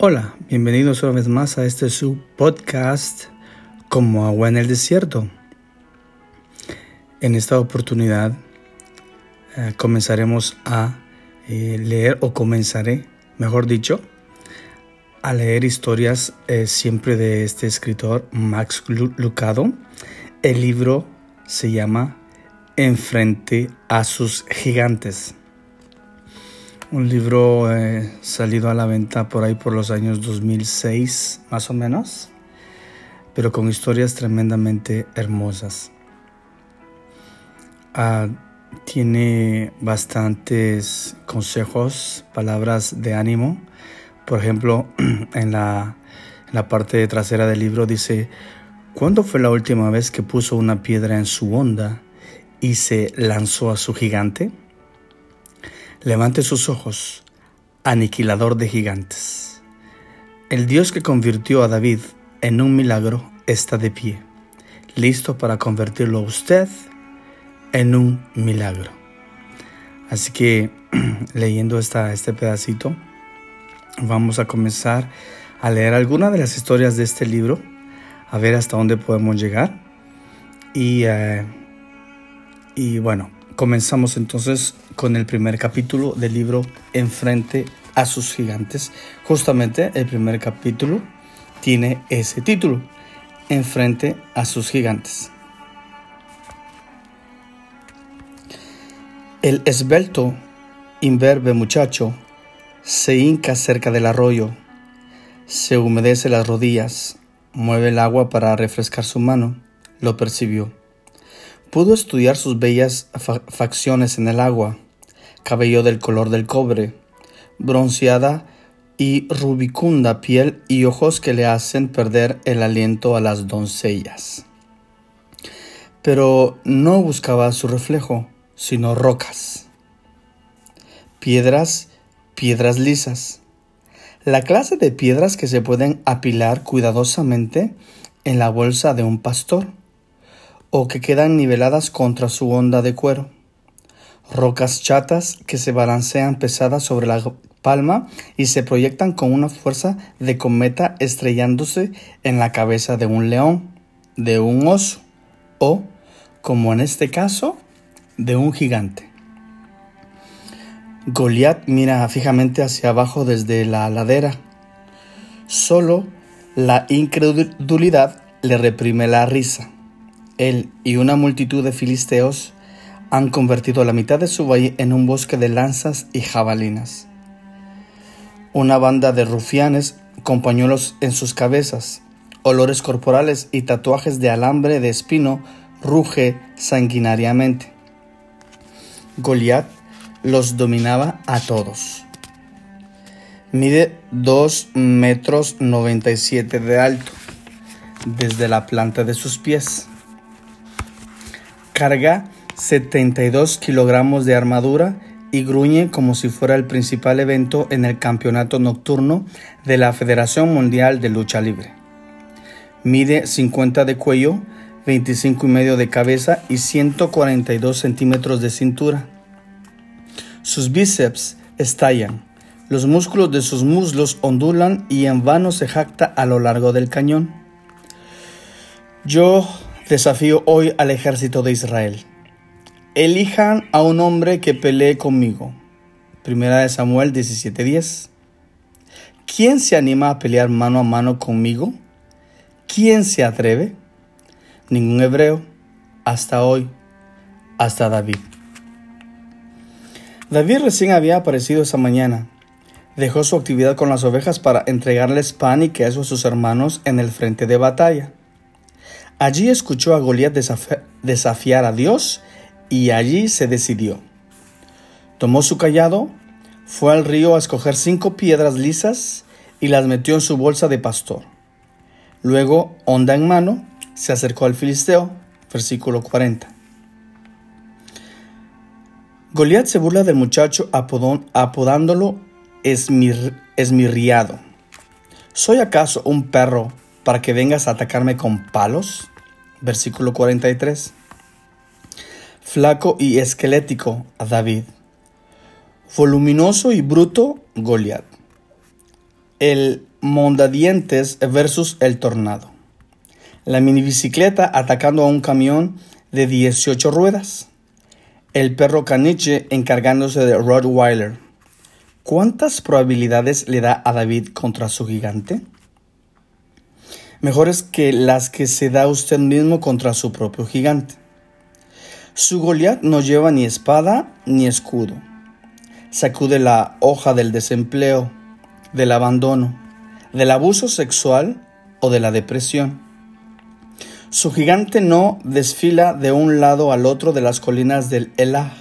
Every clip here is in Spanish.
Hola, bienvenidos una vez más a este su podcast como agua en el desierto. En esta oportunidad eh, comenzaremos a eh, leer o comenzaré, mejor dicho, a leer historias eh, siempre de este escritor Max Lucado. El libro se llama Enfrente a sus gigantes un libro eh, salido a la venta por ahí por los años 2006 más o menos, pero con historias tremendamente hermosas. Ah, tiene bastantes consejos, palabras de ánimo. Por ejemplo, en la, en la parte trasera del libro dice, ¿cuándo fue la última vez que puso una piedra en su onda y se lanzó a su gigante? Levante sus ojos, aniquilador de gigantes. El Dios que convirtió a David en un milagro está de pie, listo para convertirlo a usted en un milagro. Así que leyendo esta, este pedacito, vamos a comenzar a leer algunas de las historias de este libro, a ver hasta dónde podemos llegar. Y, eh, y bueno, comenzamos entonces con el primer capítulo del libro Enfrente a sus gigantes. Justamente el primer capítulo tiene ese título, Enfrente a sus gigantes. El esbelto, imberbe muchacho se hinca cerca del arroyo, se humedece las rodillas, mueve el agua para refrescar su mano, lo percibió. Pudo estudiar sus bellas facciones en el agua, cabello del color del cobre, bronceada y rubicunda piel y ojos que le hacen perder el aliento a las doncellas. Pero no buscaba su reflejo, sino rocas, piedras, piedras lisas, la clase de piedras que se pueden apilar cuidadosamente en la bolsa de un pastor o que quedan niveladas contra su onda de cuero. Rocas chatas que se balancean pesadas sobre la palma y se proyectan con una fuerza de cometa estrellándose en la cabeza de un león, de un oso o, como en este caso, de un gigante. Goliat mira fijamente hacia abajo desde la ladera. Solo la incredulidad le reprime la risa. Él y una multitud de filisteos han convertido la mitad de su valle en un bosque de lanzas y jabalinas. Una banda de rufianes con pañuelos en sus cabezas, olores corporales y tatuajes de alambre de espino ruge sanguinariamente. Goliat los dominaba a todos. Mide 2 metros 97 de alto desde la planta de sus pies Carga 72 kilogramos de armadura y gruñe como si fuera el principal evento en el campeonato nocturno de la Federación Mundial de Lucha Libre. Mide 50 de cuello, 25 y medio de cabeza y 142 centímetros de cintura. Sus bíceps estallan, los músculos de sus muslos ondulan y en vano se jacta a lo largo del cañón. Yo Desafío hoy al ejército de Israel. Elijan a un hombre que pelee conmigo. Primera de Samuel 17:10. ¿Quién se anima a pelear mano a mano conmigo? ¿Quién se atreve? Ningún hebreo, hasta hoy, hasta David. David recién había aparecido esa mañana. Dejó su actividad con las ovejas para entregarles pan y queso a sus hermanos en el frente de batalla. Allí escuchó a Goliat desafiar a Dios y allí se decidió. Tomó su callado, fue al río a escoger cinco piedras lisas y las metió en su bolsa de pastor. Luego, onda en mano, se acercó al filisteo, versículo 40. Goliat se burla del muchacho apodándolo esmirriado. ¿Soy acaso un perro para que vengas a atacarme con palos? Versículo 43. Flaco y esquelético a David. Voluminoso y bruto Goliat. El mondadientes versus el tornado. La mini bicicleta atacando a un camión de 18 ruedas. El perro caniche encargándose de Rottweiler. ¿Cuántas probabilidades le da a David contra su gigante? Mejores que las que se da usted mismo contra su propio gigante. Su Goliat no lleva ni espada ni escudo. Sacude la hoja del desempleo, del abandono, del abuso sexual o de la depresión. Su gigante no desfila de un lado al otro de las colinas del Elah.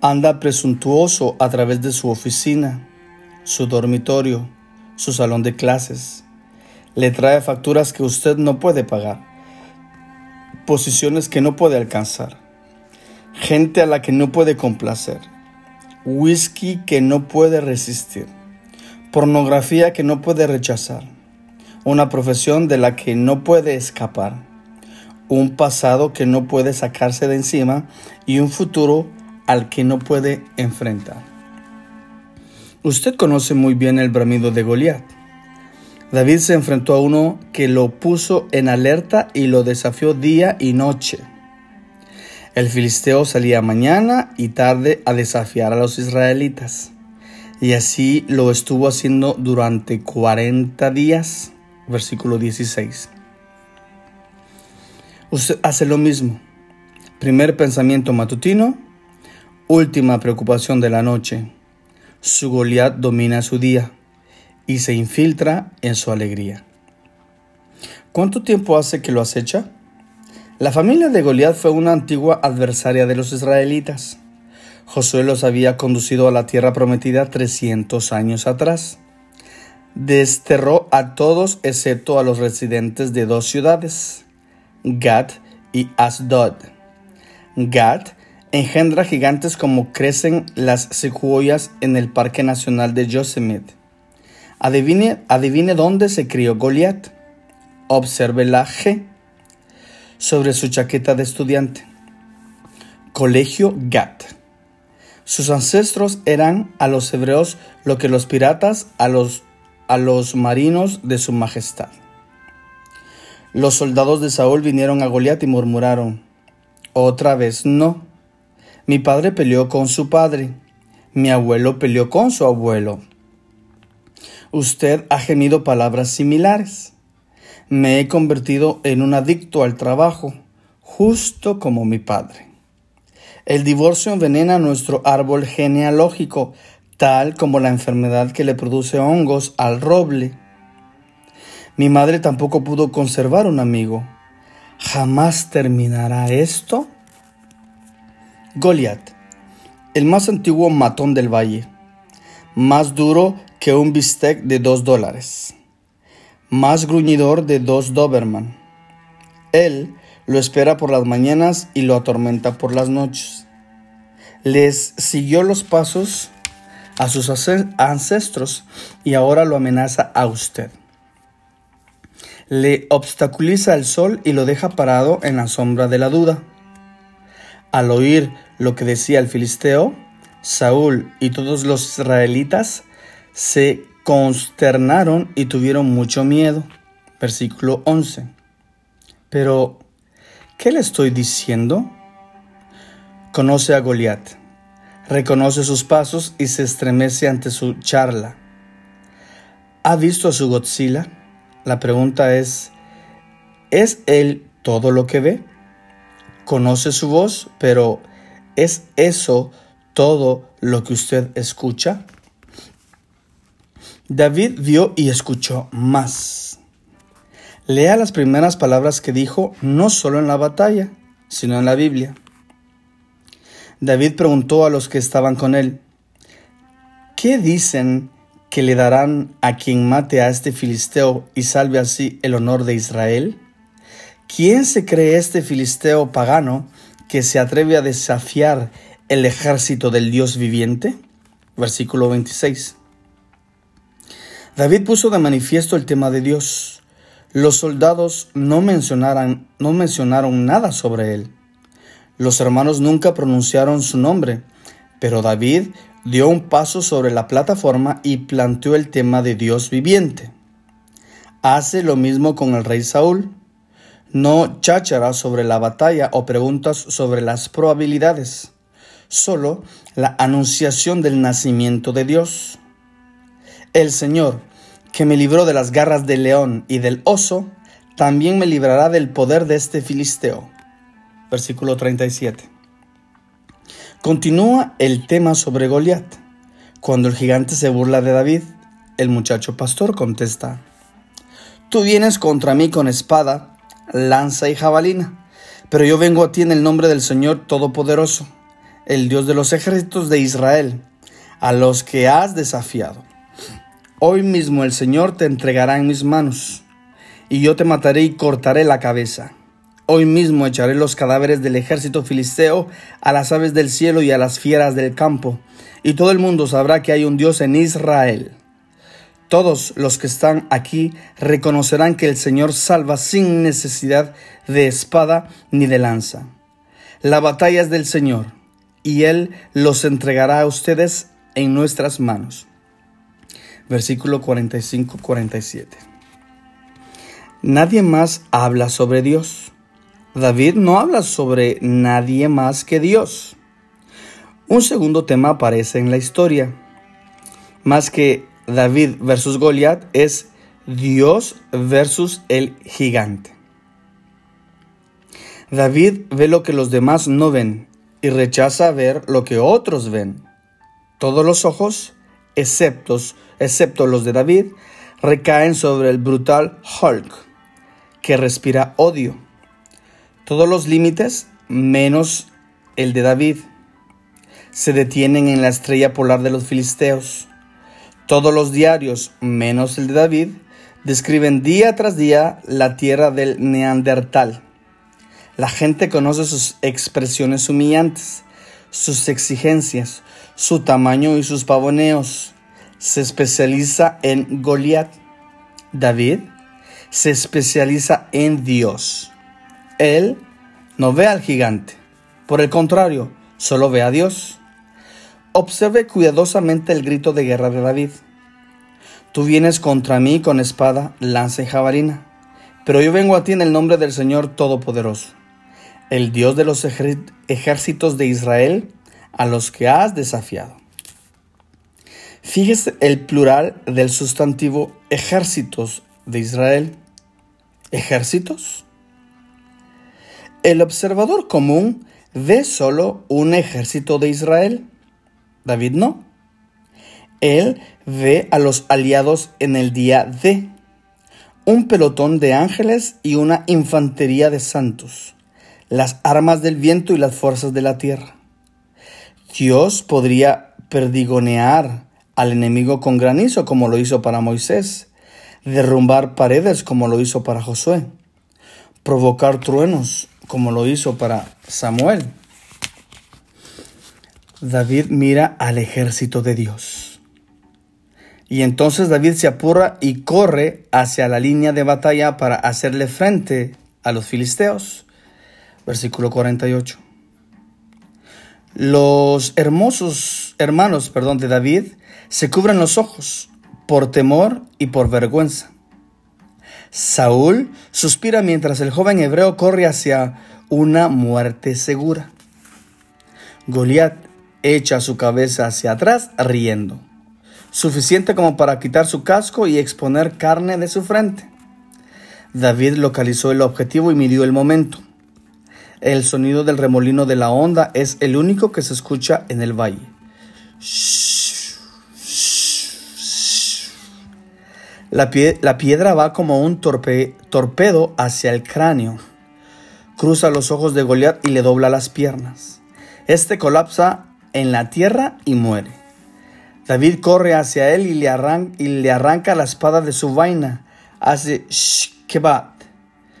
Anda presuntuoso a través de su oficina, su dormitorio, su salón de clases. Le trae facturas que usted no puede pagar, posiciones que no puede alcanzar, gente a la que no puede complacer, whisky que no puede resistir, pornografía que no puede rechazar una profesión de la que no puede escapar, un pasado que no puede sacarse de encima y un futuro al que no puede enfrentar. Usted conoce muy bien el bramido de Goliat. David se enfrentó a uno que lo puso en alerta y lo desafió día y noche. El filisteo salía mañana y tarde a desafiar a los israelitas, y así lo estuvo haciendo durante 40 días versículo 16. Usted hace lo mismo. Primer pensamiento matutino, última preocupación de la noche. Su Goliat domina su día y se infiltra en su alegría. ¿Cuánto tiempo hace que lo acecha? La familia de Goliat fue una antigua adversaria de los israelitas. Josué los había conducido a la tierra prometida 300 años atrás desterró a todos excepto a los residentes de dos ciudades, Gad y Asdod. Gad engendra gigantes como crecen las secuoyas en el Parque Nacional de Yosemite. Adivine, adivine dónde se crió Goliat. Observe la G sobre su chaqueta de estudiante. Colegio Gad. Sus ancestros eran a los hebreos lo que los piratas a los a los marinos de su majestad. Los soldados de Saúl vinieron a Goliat y murmuraron, otra vez no. Mi padre peleó con su padre, mi abuelo peleó con su abuelo. Usted ha gemido palabras similares. Me he convertido en un adicto al trabajo, justo como mi padre. El divorcio envenena nuestro árbol genealógico, tal como la enfermedad que le produce hongos al roble. Mi madre tampoco pudo conservar un amigo. ¿Jamás terminará esto? Goliat, el más antiguo matón del valle, más duro que un bistec de dos dólares, más gruñidor de dos Doberman. Él lo espera por las mañanas y lo atormenta por las noches. Les siguió los pasos a sus ancestros y ahora lo amenaza a usted. Le obstaculiza el sol y lo deja parado en la sombra de la duda. Al oír lo que decía el filisteo, Saúl y todos los israelitas se consternaron y tuvieron mucho miedo. Versículo 11. Pero, ¿qué le estoy diciendo? Conoce a Goliat reconoce sus pasos y se estremece ante su charla. ¿Ha visto a su Godzilla? La pregunta es, ¿es él todo lo que ve? Conoce su voz, pero ¿es eso todo lo que usted escucha? David vio y escuchó más. Lea las primeras palabras que dijo no solo en la batalla, sino en la Biblia. David preguntó a los que estaban con él, ¿qué dicen que le darán a quien mate a este filisteo y salve así el honor de Israel? ¿Quién se cree este filisteo pagano que se atreve a desafiar el ejército del Dios viviente? Versículo 26. David puso de manifiesto el tema de Dios. Los soldados no mencionaron, no mencionaron nada sobre él. Los hermanos nunca pronunciaron su nombre, pero David dio un paso sobre la plataforma y planteó el tema de Dios viviente. Hace lo mismo con el rey Saúl. No cháchara sobre la batalla o preguntas sobre las probabilidades, solo la anunciación del nacimiento de Dios. El Señor, que me libró de las garras del león y del oso, también me librará del poder de este filisteo. Versículo 37. Continúa el tema sobre Goliat. Cuando el gigante se burla de David, el muchacho pastor contesta, Tú vienes contra mí con espada, lanza y jabalina, pero yo vengo a ti en el nombre del Señor Todopoderoso, el Dios de los ejércitos de Israel, a los que has desafiado. Hoy mismo el Señor te entregará en mis manos, y yo te mataré y cortaré la cabeza. Hoy mismo echaré los cadáveres del ejército filisteo a las aves del cielo y a las fieras del campo, y todo el mundo sabrá que hay un Dios en Israel. Todos los que están aquí reconocerán que el Señor salva sin necesidad de espada ni de lanza. La batalla es del Señor, y Él los entregará a ustedes en nuestras manos versículo 45-47. Nadie más habla sobre Dios. David no habla sobre nadie más que Dios. Un segundo tema aparece en la historia. Más que David versus Goliat es Dios versus el gigante. David ve lo que los demás no ven y rechaza ver lo que otros ven. Todos los ojos excepto, los de David, recaen sobre el brutal Hulk, que respira odio. Todos los límites, menos el de David, se detienen en la estrella polar de los filisteos. Todos los diarios, menos el de David, describen día tras día la tierra del Neandertal. La gente conoce sus expresiones humillantes, sus exigencias, su tamaño y sus pavoneos. Se especializa en Goliat. David se especializa en Dios. Él no ve al gigante. Por el contrario, solo ve a Dios. Observe cuidadosamente el grito de guerra de David. Tú vienes contra mí con espada, lanza y jabalina, pero yo vengo a ti en el nombre del Señor Todopoderoso, el Dios de los ejércitos de Israel, a los que has desafiado. Fíjese el plural del sustantivo ejércitos de Israel. ¿Ejércitos? El observador común ve solo un ejército de Israel. David no. Él ve a los aliados en el día de un pelotón de ángeles y una infantería de santos, las armas del viento y las fuerzas de la tierra. Dios podría perdigonear al enemigo con granizo como lo hizo para Moisés, derrumbar paredes como lo hizo para Josué, provocar truenos como lo hizo para Samuel. David mira al ejército de Dios. Y entonces David se apura y corre hacia la línea de batalla para hacerle frente a los filisteos. Versículo 48. Los hermosos hermanos, perdón, de David se cubren los ojos por temor y por vergüenza. Saúl suspira mientras el joven hebreo corre hacia una muerte segura. Goliat echa su cabeza hacia atrás riendo, suficiente como para quitar su casco y exponer carne de su frente. David localizó el objetivo y midió el momento. El sonido del remolino de la onda es el único que se escucha en el valle. La, piedra va como un torpedo hacia el cráneo. Cruza los ojos de Goliat y le dobla las piernas. Este colapsa en la tierra y muere. David corre hacia él y le, arranca la espada de su vaina. Hace shkebat,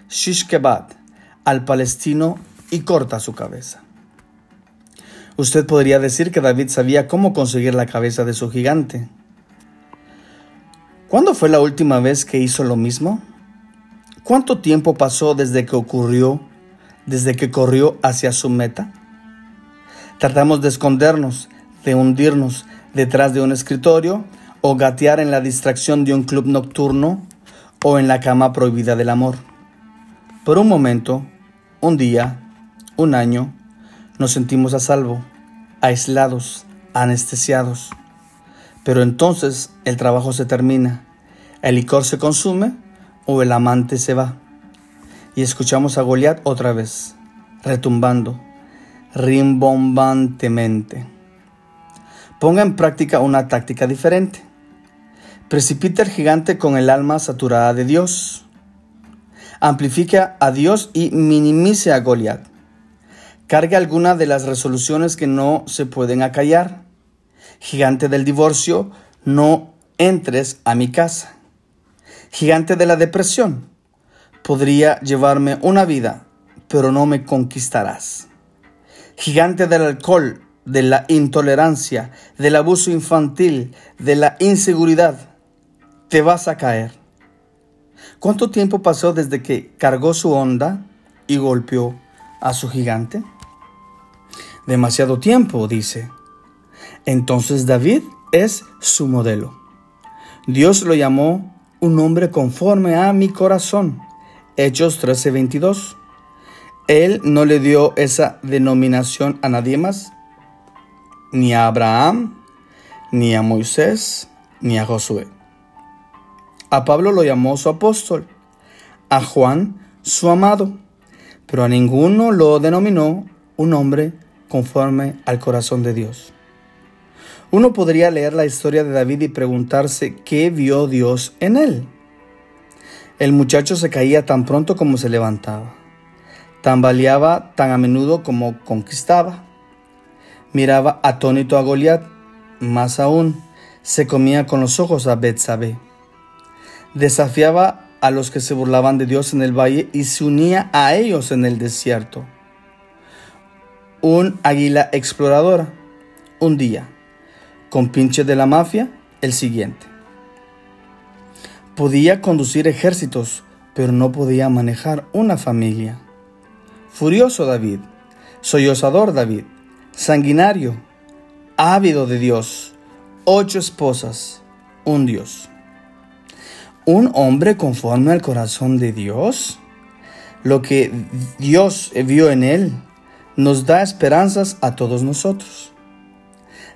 shishkebat al palestino y corta su cabeza. Usted podría decir que David sabía cómo conseguir la cabeza de su gigante. ¿Cuándo fue la última vez que hizo lo mismo? ¿Cuánto tiempo pasó desde que ocurrió, desde que corrió hacia su meta? Tratamos de escondernos, de hundirnos, detrás de un escritorio o gatear en la distracción de un club nocturno o en la cama prohibida del amor. Por un momento, un día, un año, nos sentimos a salvo, aislados, anestesiados. Pero entonces el trabajo se termina, el licor se consume o el amante se va. Y escuchamos a Goliat otra vez, retumbando, rimbombantemente. Ponga en práctica una táctica diferente. Precipite al gigante con el alma saturada de Dios. Amplifique a Dios y minimice a Goliat. Cargue alguna de las resoluciones que no se pueden acallar. Gigante del divorcio, no entres a mi casa. Gigante de la depresión, podría llevarme una vida, pero no me conquistarás. Gigante del alcohol, de la intolerancia, del abuso infantil, de la inseguridad, te vas a caer. ¿Cuánto tiempo pasó desde que cargó su onda y golpeó a su gigante? Demasiado tiempo, dice. Entonces David es su modelo. Dios lo llamó un hombre conforme a mi corazón. Hechos 13:22. Él no le dio esa denominación a nadie más, ni a Abraham, ni a Moisés, ni a Josué. A Pablo lo llamó su apóstol, a Juan su amado, pero a ninguno lo denominó un hombre conforme al corazón de Dios. Uno podría leer la historia de David y preguntarse qué vio Dios en él. El muchacho se caía tan pronto como se levantaba, tambaleaba tan a menudo como conquistaba, miraba atónito a Goliat, más aún, se comía con los ojos a Betsabé desafiaba a los que se burlaban de Dios en el valle y se unía a ellos en el desierto. Un águila exploradora, un día, con pinche de la mafia, el siguiente. Podía conducir ejércitos, pero no podía manejar una familia. Furioso David, sollozador David, sanguinario, ávido de Dios, ocho esposas, un Dios. Un hombre conforme al corazón de Dios? Lo que Dios vio en él nos da esperanzas a todos nosotros.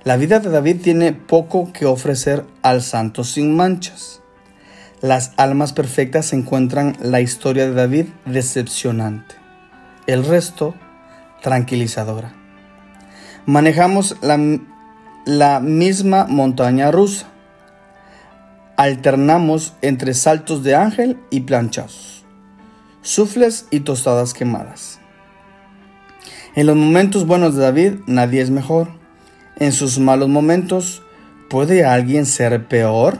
La vida de David tiene poco que ofrecer al santo sin manchas. Las almas perfectas encuentran la historia de David decepcionante. El resto, tranquilizadora. Manejamos la, la misma montaña rusa alternamos entre saltos de ángel y planchazos, sufles y tostadas quemadas. En los momentos buenos de David nadie es mejor. En sus malos momentos, ¿puede alguien ser peor?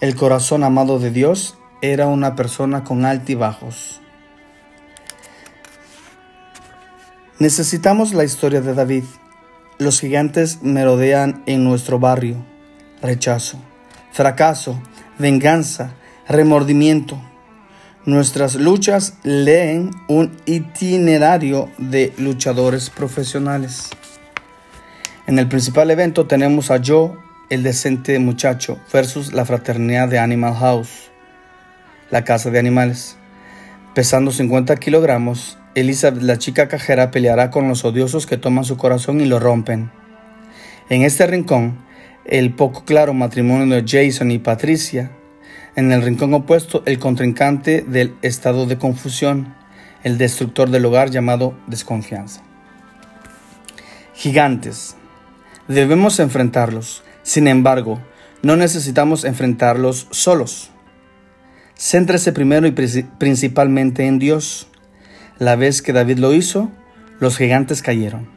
El corazón amado de Dios era una persona con altibajos. Necesitamos la historia de David. Los gigantes merodean en nuestro barrio. Rechazo fracaso, venganza, remordimiento. Nuestras luchas leen un itinerario de luchadores profesionales. En el principal evento tenemos a Joe, el decente muchacho, versus la fraternidad de Animal House, la casa de animales. Pesando 50 kilogramos, Elizabeth, la chica cajera, peleará con los odiosos que toman su corazón y lo rompen. En este rincón, el poco claro matrimonio de Jason y Patricia. En el rincón opuesto, el contrincante del estado de confusión, el destructor del hogar llamado desconfianza. Gigantes. Debemos enfrentarlos. Sin embargo, no necesitamos enfrentarlos solos. Céntrese primero y principalmente en Dios. La vez que David lo hizo, los gigantes cayeron.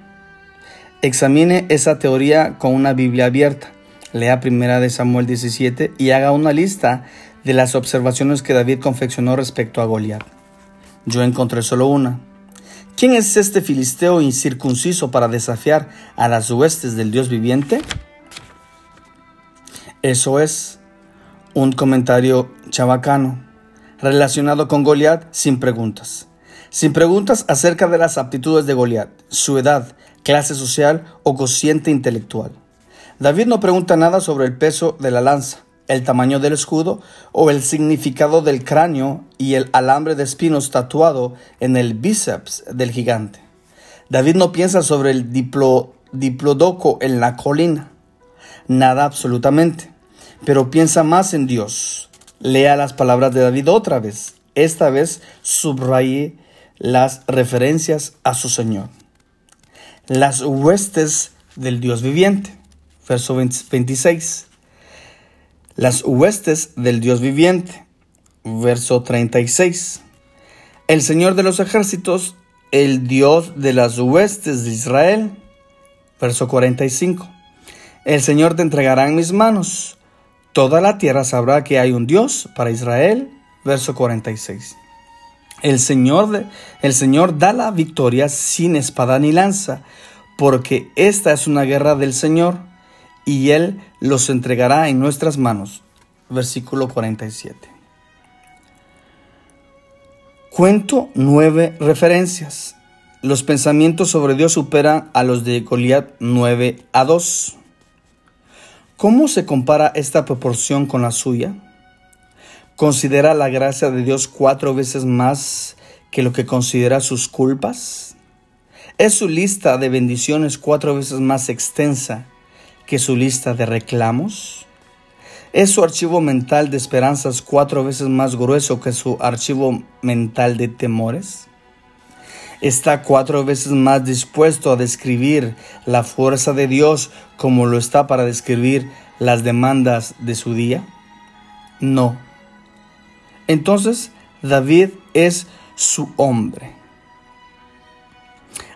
Examine esa teoría con una Biblia abierta. Lea primera de Samuel 17 y haga una lista de las observaciones que David confeccionó respecto a Goliat. Yo encontré solo una. ¿Quién es este filisteo incircunciso para desafiar a las huestes del Dios viviente? Eso es un comentario chabacano relacionado con Goliat sin preguntas. Sin preguntas acerca de las aptitudes de Goliat, su edad, clase social o cociente intelectual David no pregunta nada sobre el peso de la lanza, el tamaño del escudo o el significado del cráneo y el alambre de espinos tatuado en el bíceps del gigante. David no piensa sobre el diplodoco en la colina, nada absolutamente, pero piensa más en Dios. Lea las palabras de David otra vez. Esta vez subraye las referencias a su Señor. Las huestes del Dios viviente. Verso 26. Las huestes del Dios viviente. Verso 36. El Señor de los ejércitos, el Dios de las huestes de Israel. Verso 45. El Señor te entregará en mis manos. Toda la tierra sabrá que hay un Dios para Israel. Verso 46. El Señor, el Señor da la victoria sin espada ni lanza, porque esta es una guerra del Señor y Él los entregará en nuestras manos. Versículo 47. Cuento nueve referencias. Los pensamientos sobre Dios superan a los de Goliat 9 a 2. ¿Cómo se compara esta proporción con la suya? ¿Considera la gracia de Dios cuatro veces más que lo que considera sus culpas? ¿Es su lista de bendiciones cuatro veces más extensa que su lista de reclamos? ¿Es su archivo mental de esperanzas cuatro veces más grueso que su archivo mental de temores? ¿Está cuatro veces más dispuesto a describir la fuerza de Dios como lo está para describir las demandas de su día? No entonces David es su hombre.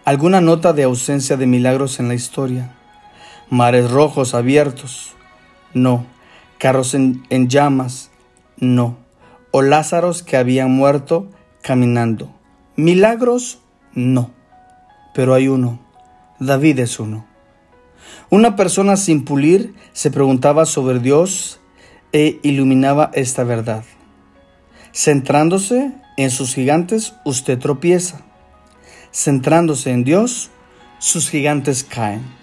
¿Alguna nota de ausencia de milagros en la historia? Mares rojos abiertos. No. Carros en, llamas. No. O Lázaros que habían muerto caminando. Milagros, no. Pero hay uno. David es uno. Una persona sin pulir se preguntaba sobre Dios e iluminaba esta verdad. Centrándose en sus gigantes, usted tropieza. Centrándose en Dios, sus gigantes caen.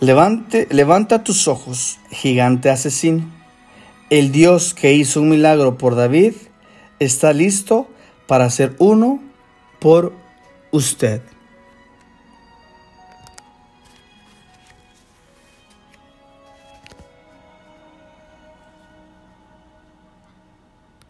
Levante, levanta tus ojos, gigante asesino. El Dios que hizo un milagro por David está listo para hacer uno por usted.